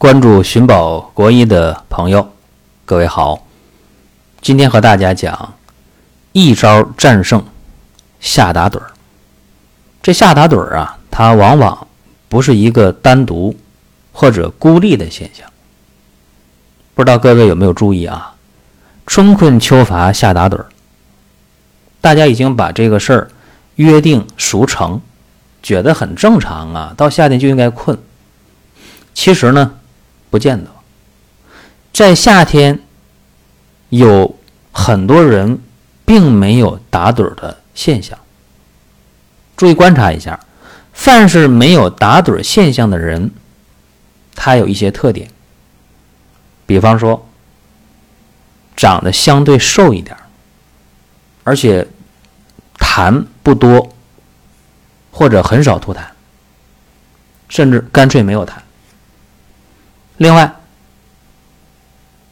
关注寻宝国医的朋友，各位好。今天和大家讲一招战胜下打盹儿。这下打盹儿啊，它往往不是一个单独或者孤立的现象。不知道各位有没有注意啊？春困秋乏下打盹儿，大家已经把这个事儿约定俗成，觉得很正常啊。到夏天就应该困。其实呢，不见得。在夏天，有很多人并没有打盹的现象。注意观察一下，凡是没有打盹现象的人，他有一些特点。比方说，长得相对瘦一点，而且痰不多，或者很少吐痰，甚至干脆没有痰。另外，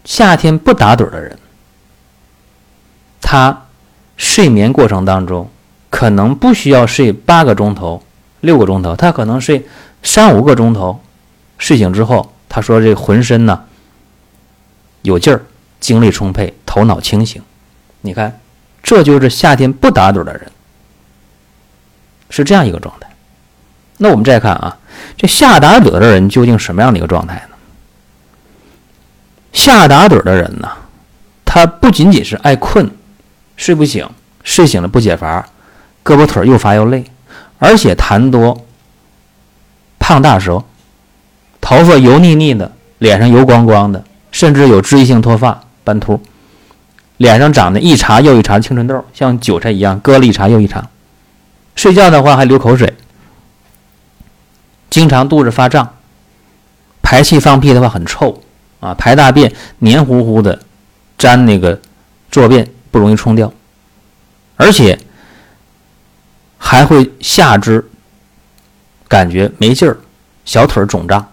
夏天不打盹的人，他睡眠过程当中可能不需要睡八个钟头、六个钟头，他可能睡三五个钟头，睡醒之后，他说这浑身呢有劲儿，精力充沛，头脑清醒。你看，这就是夏天不打盹的人是这样一个状态。那我们再看啊，这夏打盹的人究竟什么样的一个状态呢？下打盹的人呢，他不仅仅是爱困，睡不醒，睡醒了不解乏，胳膊腿又乏又累，而且痰多，胖大舌，头发油腻腻的，脸上油光光的，甚至有脂溢性脱发、斑秃，脸上长的一茬又一茬青春痘，像韭菜一样割了一茬又一茬，睡觉的话还流口水，经常肚子发胀，排气放屁的话很臭。啊，排大便黏糊糊的，粘那个坐便不容易冲掉，而且还会下肢感觉没劲儿，小腿肿胀，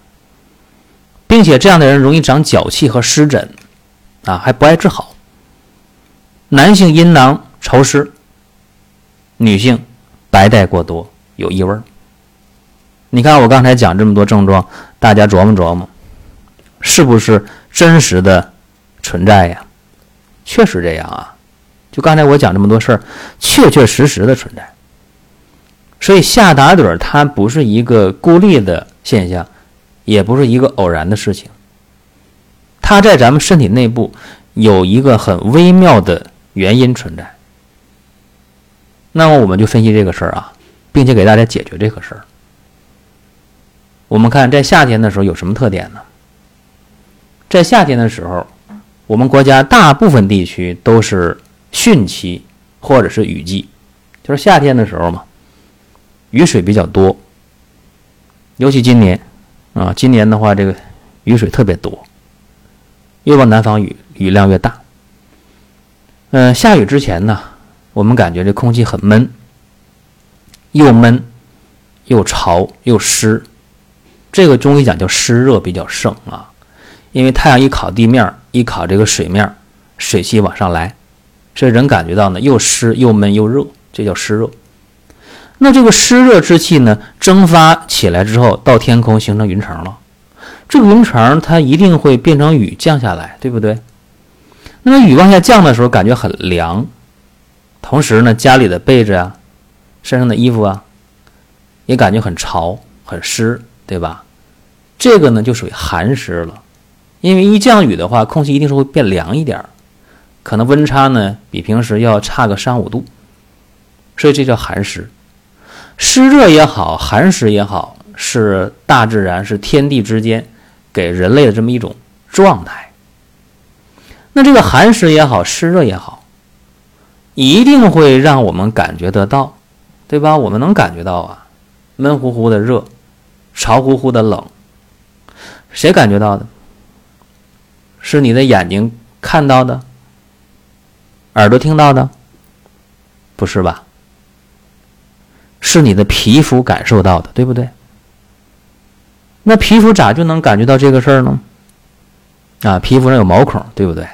并且这样的人容易长脚气和湿疹，啊，还不爱治好。男性阴囊潮湿，女性白带过多，有异味儿。你看我刚才讲这么多症状，大家琢磨琢磨。是不是真实的存在呀？确实这样啊！就刚才我讲这么多事儿，确确实实的存在。所以下打盹儿它不是一个孤立的现象，也不是一个偶然的事情。它在咱们身体内部有一个很微妙的原因存在。那么我们就分析这个事儿啊，并且给大家解决这个事儿。我们看在夏天的时候有什么特点呢？在夏天的时候，我们国家大部分地区都是汛期或者是雨季，就是夏天的时候嘛，雨水比较多。尤其今年，啊，今年的话，这个雨水特别多，越往南方雨雨量越大。嗯，下雨之前呢，我们感觉这空气很闷，又闷又潮又湿，这个中医讲叫湿热比较盛啊。因为太阳一烤地面，一烤这个水面，水汽往上来，所以人感觉到呢又湿又闷又热，这叫湿热。那这个湿热之气呢蒸发起来之后，到天空形成云层了。这个云层它一定会变成雨降下来，对不对？那么雨往下降的时候，感觉很凉，同时呢家里的被子啊、身上的衣服啊，也感觉很潮很湿，对吧？这个呢就属于寒湿了。因为一降雨的话，空气一定是会变凉一点儿，可能温差呢比平时要差个三五度，所以这叫寒湿。湿热也好，寒湿也好，是大自然是天地之间给人类的这么一种状态。那这个寒湿也好，湿热也好，一定会让我们感觉得到，对吧？我们能感觉到啊，闷乎乎的热，潮乎乎的冷，谁感觉到的？是你的眼睛看到的，耳朵听到的，不是吧？是你的皮肤感受到的，对不对？那皮肤咋就能感觉到这个事儿呢？啊，皮肤上有毛孔，对不对？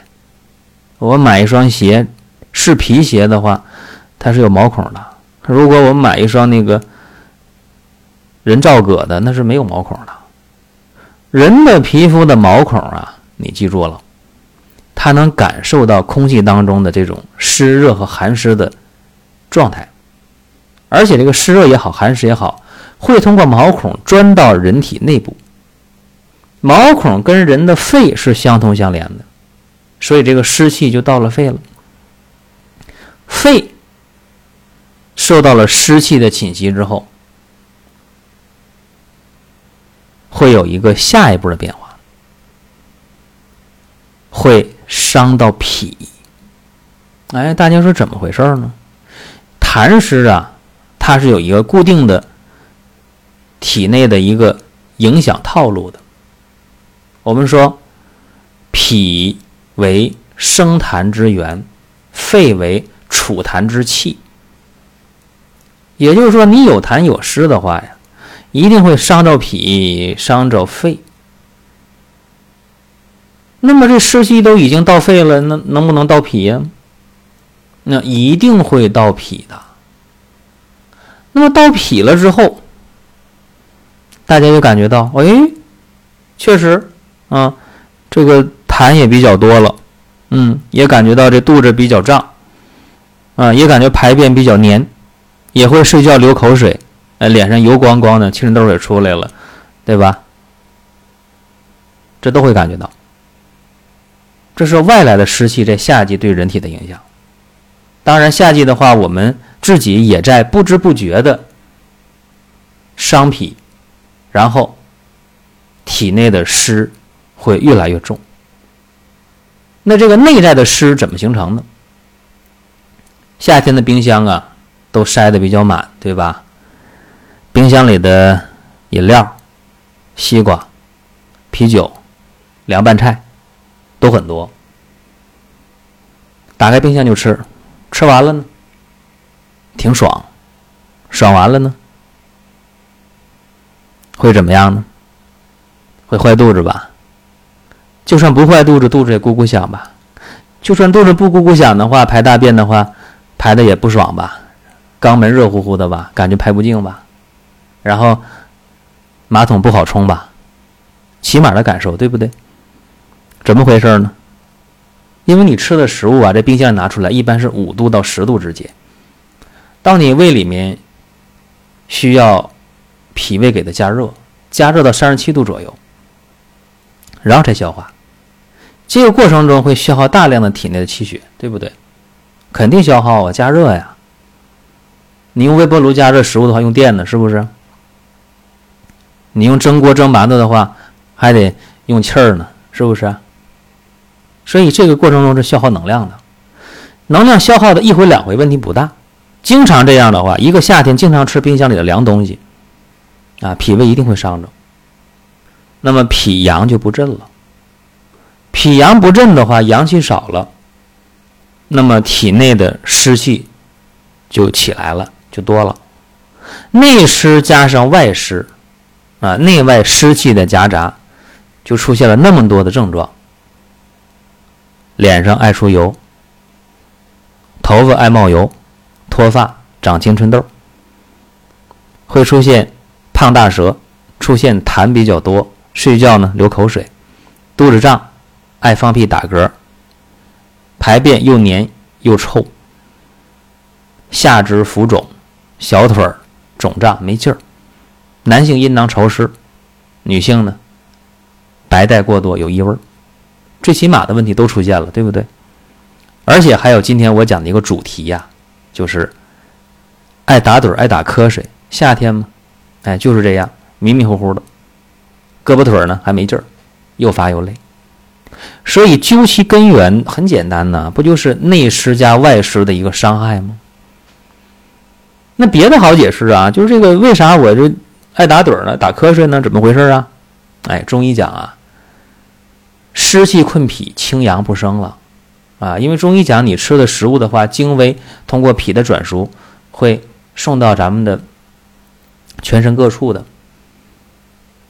我买一双鞋是皮鞋的话，它是有毛孔的。如果我买一双那个人造革的，那是没有毛孔的。人的皮肤的毛孔啊，你记住了，它能感受到空气当中的这种湿热和寒湿的状态，而且这个湿热也好，寒湿也好，会通过毛孔钻到人体内部。毛孔跟人的肺是相通相连的，所以这个湿气就到了肺了。肺受到了湿气的侵袭之后。会有一个下一步的变化，会伤到脾。哎，大家说怎么回事呢？痰湿啊，它是有一个固定的体内的一个影响套路的。我们说，脾为生痰之源，肺为储痰之器。也就是说，你有痰有湿的话呀。一定会伤着脾，伤着肺。那么这湿气都已经到肺了，那能不能到脾呀？那一定会到脾的。那么到脾了之后，大家就感觉到，哎，确实啊，这个痰也比较多了，嗯，也感觉到这肚子比较胀，啊，也感觉排便比较黏，也会睡觉流口水。呃，脸上油光光的，青春痘也出来了，对吧？这都会感觉到。这是外来的湿气在夏季对人体的影响。当然，夏季的话，我们自己也在不知不觉的伤脾，然后体内的湿会越来越重。那这个内在的湿怎么形成的？夏天的冰箱啊，都塞的比较满，对吧？冰箱里的饮料、西瓜、啤酒、凉拌菜都很多。打开冰箱就吃，吃完了呢，挺爽，爽完了呢，会怎么样呢？会坏肚子吧？就算不坏肚子，肚子也咕咕响吧？就算肚子不咕咕响的话，排大便的话，排的也不爽吧？肛门热乎乎的吧？感觉排不净吧？然后，马桶不好冲吧？起码的感受，对不对？怎么回事呢？因为你吃的食物啊，这冰箱拿出来一般是五度到十度之间。当你胃里面需要脾胃给它加热，加热到三十七度左右，然后才消化。这个过程中会消耗大量的体内的气血，对不对？肯定消耗啊，加热呀。你用微波炉加热食物的话，用电呢，是不是？你用蒸锅蒸馒头的话，还得用气儿呢，是不是？所以这个过程中是消耗能量的，能量消耗的一回两回问题不大。经常这样的话，一个夏天经常吃冰箱里的凉东西，啊，脾胃一定会伤着。那么脾阳就不振了，脾阳不振的话，阳气少了，那么体内的湿气就起来了，就多了，内湿加上外湿。啊，内外湿气的夹杂，就出现了那么多的症状。脸上爱出油，头发爱冒油，脱发，长青春痘，会出现胖大舌，出现痰比较多，睡觉呢流口水，肚子胀，爱放屁打嗝，排便又黏又臭，下肢浮肿，小腿肿胀没劲儿。男性阴囊潮湿，女性呢白带过多有异味，最起码的问题都出现了，对不对？而且还有今天我讲的一个主题呀，就是爱打盹、爱打瞌睡。夏天嘛，哎，就是这样迷迷糊糊的，胳膊腿呢还没劲儿，又乏又累。所以究其根源很简单呐，不就是内湿加外湿的一个伤害吗？那别的好解释啊，就是这个为啥我就。爱打盹呢，打瞌睡呢，怎么回事啊？哎，中医讲啊，湿气困脾，清阳不生了啊。因为中医讲，你吃的食物的话，精微通过脾的转输，会送到咱们的全身各处的。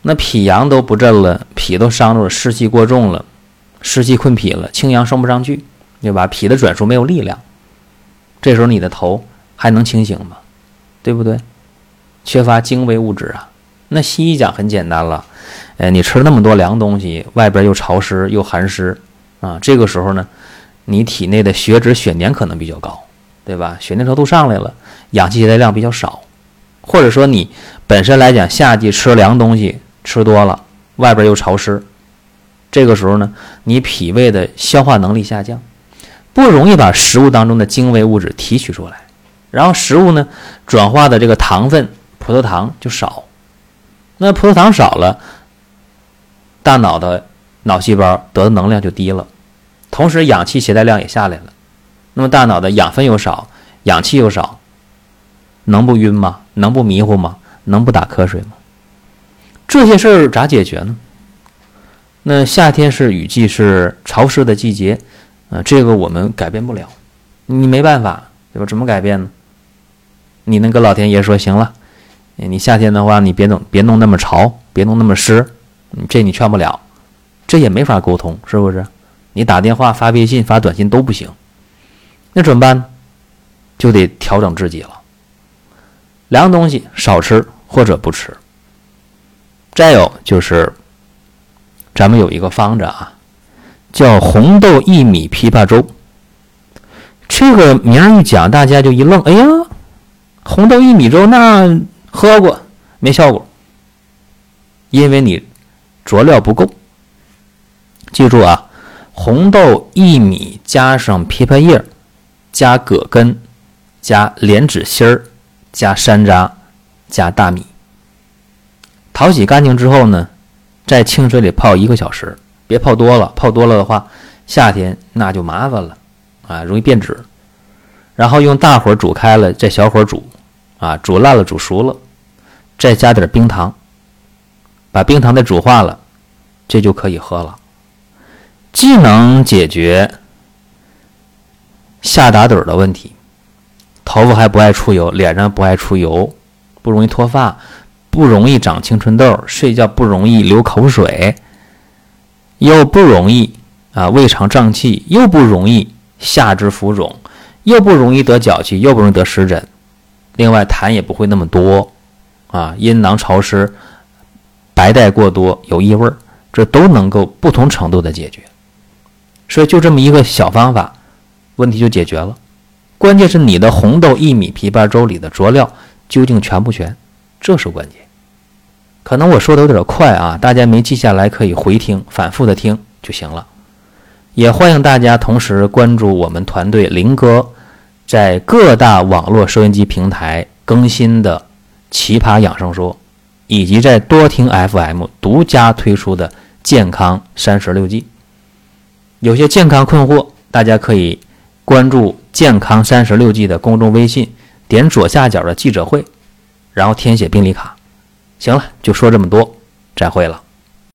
那脾阳都不振了，脾都伤着了，湿气过重了，湿气困脾了，清阳升不上去，对吧？脾的转输没有力量，这时候你的头还能清醒吗？对不对？缺乏精微物质啊，那西医讲很简单了，呃，你吃那么多凉东西，外边又潮湿又寒湿啊，这个时候呢，你体内的血脂、血粘可能比较高，对吧？血粘稠度上来了，氧气携带量比较少，或者说你本身来讲，夏季吃凉东西吃多了，外边又潮湿，这个时候呢，你脾胃的消化能力下降，不容易把食物当中的精微物质提取出来，然后食物呢转化的这个糖分、葡萄糖就少，那葡萄糖少了。大脑的脑细胞得的能量就低了，同时氧气携带量也下来了。那么大脑的养分又少，氧气又少，能不晕吗？能不迷糊吗？能不打瞌睡吗？这些事儿咋解决呢？那夏天是雨季，是潮湿的季节，啊，这个我们改变不了，你没办法，对吧？怎么改变呢？你能跟老天爷说行了，你夏天的话，你别弄，别弄那么潮，别弄那么湿。这你劝不了，这也没法沟通，是不是？你打电话、发微信、发短信都不行，那怎么办？就得调整自己了。凉东西少吃或者不吃。再有就是，咱们有一个方子啊，叫红豆薏米枇杷粥。这个名儿一讲，大家就一愣，哎呀，红豆薏米粥那喝过没效果，因为你。佐料不够，记住啊，红豆、薏米加上枇杷叶，加葛根，加莲子心儿，加山楂，加大米。淘洗干净之后呢，在清水里泡一个小时，别泡多了，泡多了的话，夏天那就麻烦了啊，容易变质。然后用大火煮开了，再小火煮，啊，煮烂了、煮熟了，再加点冰糖，把冰糖再煮化了。这就可以喝了，既能解决下打盹的问题，头发还不爱出油，脸上不爱出油，不容易脱发，不容易长青春痘，睡觉不容易流口水，又不容易啊胃肠胀气，又不容易下肢浮肿，又不容易得脚气，又不容易得湿疹，另外痰也不会那么多啊，阴囊潮湿，白带过多，有异味儿。这都能够不同程度的解决，所以就这么一个小方法，问题就解决了。关键是你的红豆薏米枇杷粥里的佐料究竟全不全，这是关键。可能我说的有点快啊，大家没记下来可以回听，反复的听就行了。也欢迎大家同时关注我们团队林哥在各大网络收音机平台更新的《奇葩养生说》，以及在多听 FM 独家推出的。健康三十六计，有些健康困惑，大家可以关注“健康三十六计”的公众微信，点左下角的记者会，然后填写病历卡。行了，就说这么多，再会了。